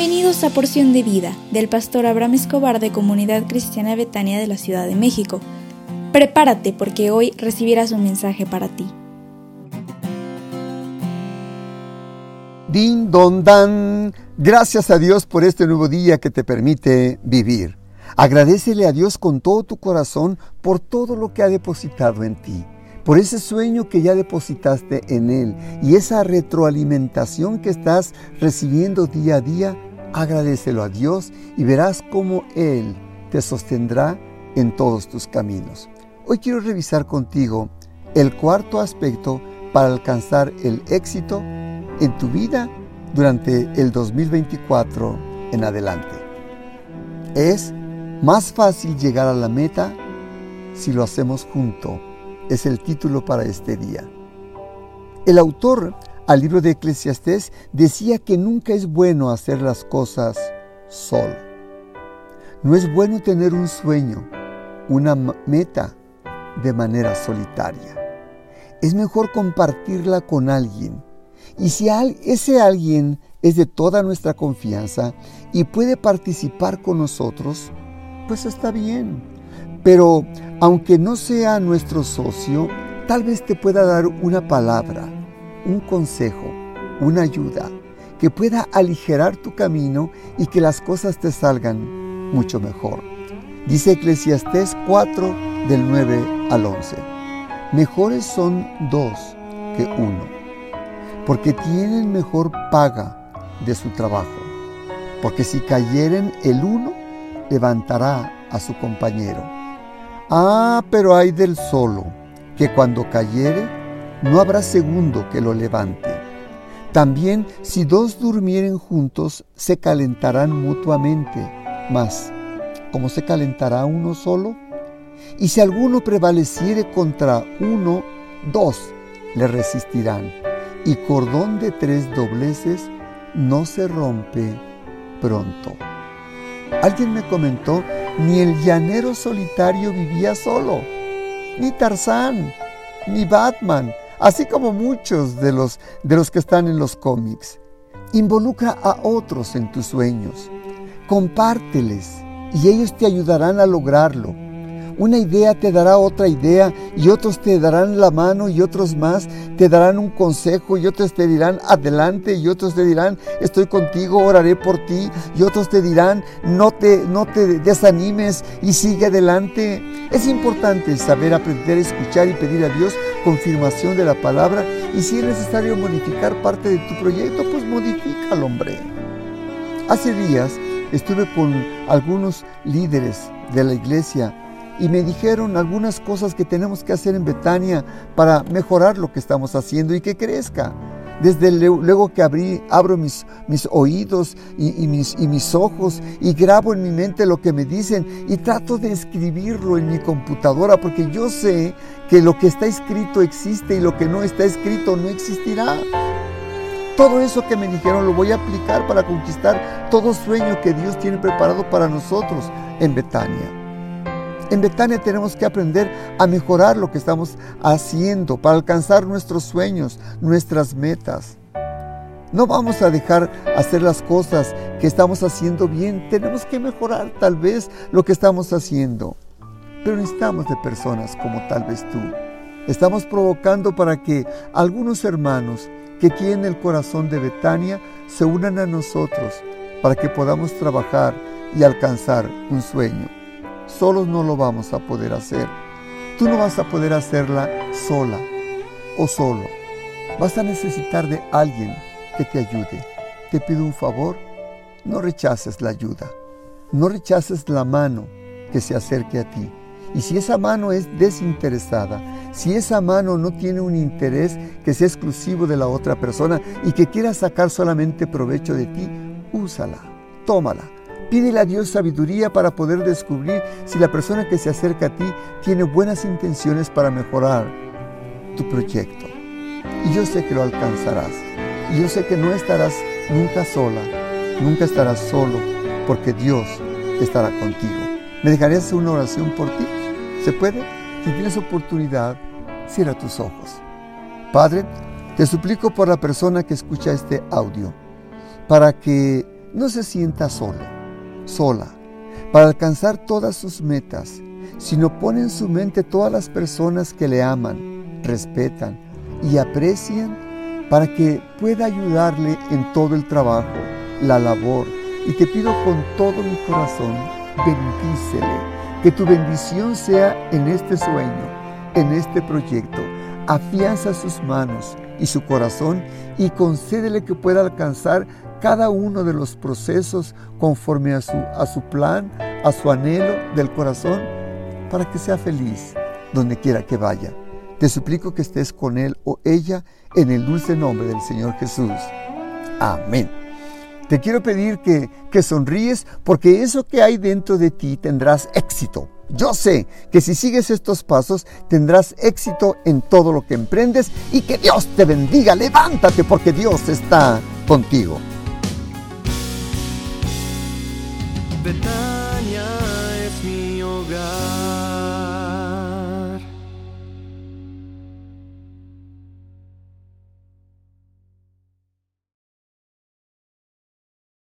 Bienvenidos a Porción de Vida del pastor Abraham Escobar de Comunidad Cristiana Betania de la Ciudad de México. Prepárate porque hoy recibirás un mensaje para ti. Din don dan. Gracias a Dios por este nuevo día que te permite vivir. Agradecele a Dios con todo tu corazón por todo lo que ha depositado en ti por ese sueño que ya depositaste en Él y esa retroalimentación que estás recibiendo día a día, agradecelo a Dios y verás cómo Él te sostendrá en todos tus caminos. Hoy quiero revisar contigo el cuarto aspecto para alcanzar el éxito en tu vida durante el 2024 en adelante. Es más fácil llegar a la meta si lo hacemos juntos es el título para este día. El autor al libro de Eclesiastés decía que nunca es bueno hacer las cosas solo. No es bueno tener un sueño, una meta de manera solitaria. Es mejor compartirla con alguien. Y si ese alguien es de toda nuestra confianza y puede participar con nosotros, pues está bien. Pero aunque no sea nuestro socio, tal vez te pueda dar una palabra, un consejo, una ayuda que pueda aligerar tu camino y que las cosas te salgan mucho mejor. Dice Eclesiastés 4 del 9 al 11. Mejores son dos que uno, porque tienen mejor paga de su trabajo. Porque si cayeren el uno, levantará a su compañero Ah, pero hay del solo, que cuando cayere, no habrá segundo que lo levante. También si dos durmieren juntos, se calentarán mutuamente. Mas, ¿cómo se calentará uno solo? Y si alguno prevaleciere contra uno, dos le resistirán. Y cordón de tres dobleces no se rompe pronto. Alguien me comentó ni el llanero solitario vivía solo, ni Tarzán, ni Batman, así como muchos de los, de los que están en los cómics. Involucra a otros en tus sueños, compárteles y ellos te ayudarán a lograrlo. Una idea te dará otra idea y otros te darán la mano y otros más te darán un consejo y otros te dirán adelante y otros te dirán estoy contigo, oraré por ti y otros te dirán no te, no te desanimes y sigue adelante. Es importante saber aprender a escuchar y pedir a Dios confirmación de la palabra y si es necesario modificar parte de tu proyecto, pues modifícalo, hombre. Hace días estuve con algunos líderes de la iglesia y me dijeron algunas cosas que tenemos que hacer en Betania para mejorar lo que estamos haciendo y que crezca. Desde luego que abro mis, mis oídos y, mis, y mis ojos y grabo en mi mente lo que me dicen y trato de escribirlo en mi computadora porque yo sé que lo que está escrito existe y lo que no está escrito no existirá. Todo eso que me dijeron lo voy a aplicar para conquistar todo sueño que Dios tiene preparado para nosotros en Betania. En Betania tenemos que aprender a mejorar lo que estamos haciendo para alcanzar nuestros sueños, nuestras metas. No vamos a dejar hacer las cosas que estamos haciendo bien. Tenemos que mejorar tal vez lo que estamos haciendo. Pero necesitamos de personas como tal vez tú. Estamos provocando para que algunos hermanos que tienen el corazón de Betania se unan a nosotros para que podamos trabajar y alcanzar un sueño solos no lo vamos a poder hacer. Tú no vas a poder hacerla sola o solo. Vas a necesitar de alguien que te ayude. Te pido un favor, no rechaces la ayuda. No rechaces la mano que se acerque a ti. Y si esa mano es desinteresada, si esa mano no tiene un interés que sea exclusivo de la otra persona y que quiera sacar solamente provecho de ti, úsala, tómala Pídele a Dios sabiduría para poder descubrir si la persona que se acerca a ti tiene buenas intenciones para mejorar tu proyecto. Y yo sé que lo alcanzarás. Y yo sé que no estarás nunca sola, nunca estarás solo, porque Dios estará contigo. ¿Me dejarías hacer una oración por ti? ¿Se puede? Si tienes oportunidad, cierra tus ojos. Padre, te suplico por la persona que escucha este audio, para que no se sienta solo, sola, para alcanzar todas sus metas, sino pone en su mente todas las personas que le aman, respetan y aprecian para que pueda ayudarle en todo el trabajo, la labor. Y te pido con todo mi corazón, bendícele, que tu bendición sea en este sueño, en este proyecto. Afianza sus manos y su corazón y concédele que pueda alcanzar cada uno de los procesos conforme a su, a su plan, a su anhelo del corazón, para que sea feliz donde quiera que vaya. Te suplico que estés con él o ella en el dulce nombre del Señor Jesús. Amén. Te quiero pedir que, que sonríes porque eso que hay dentro de ti tendrás éxito. Yo sé que si sigues estos pasos tendrás éxito en todo lo que emprendes y que Dios te bendiga. Levántate porque Dios está contigo. Betania es mi hogar.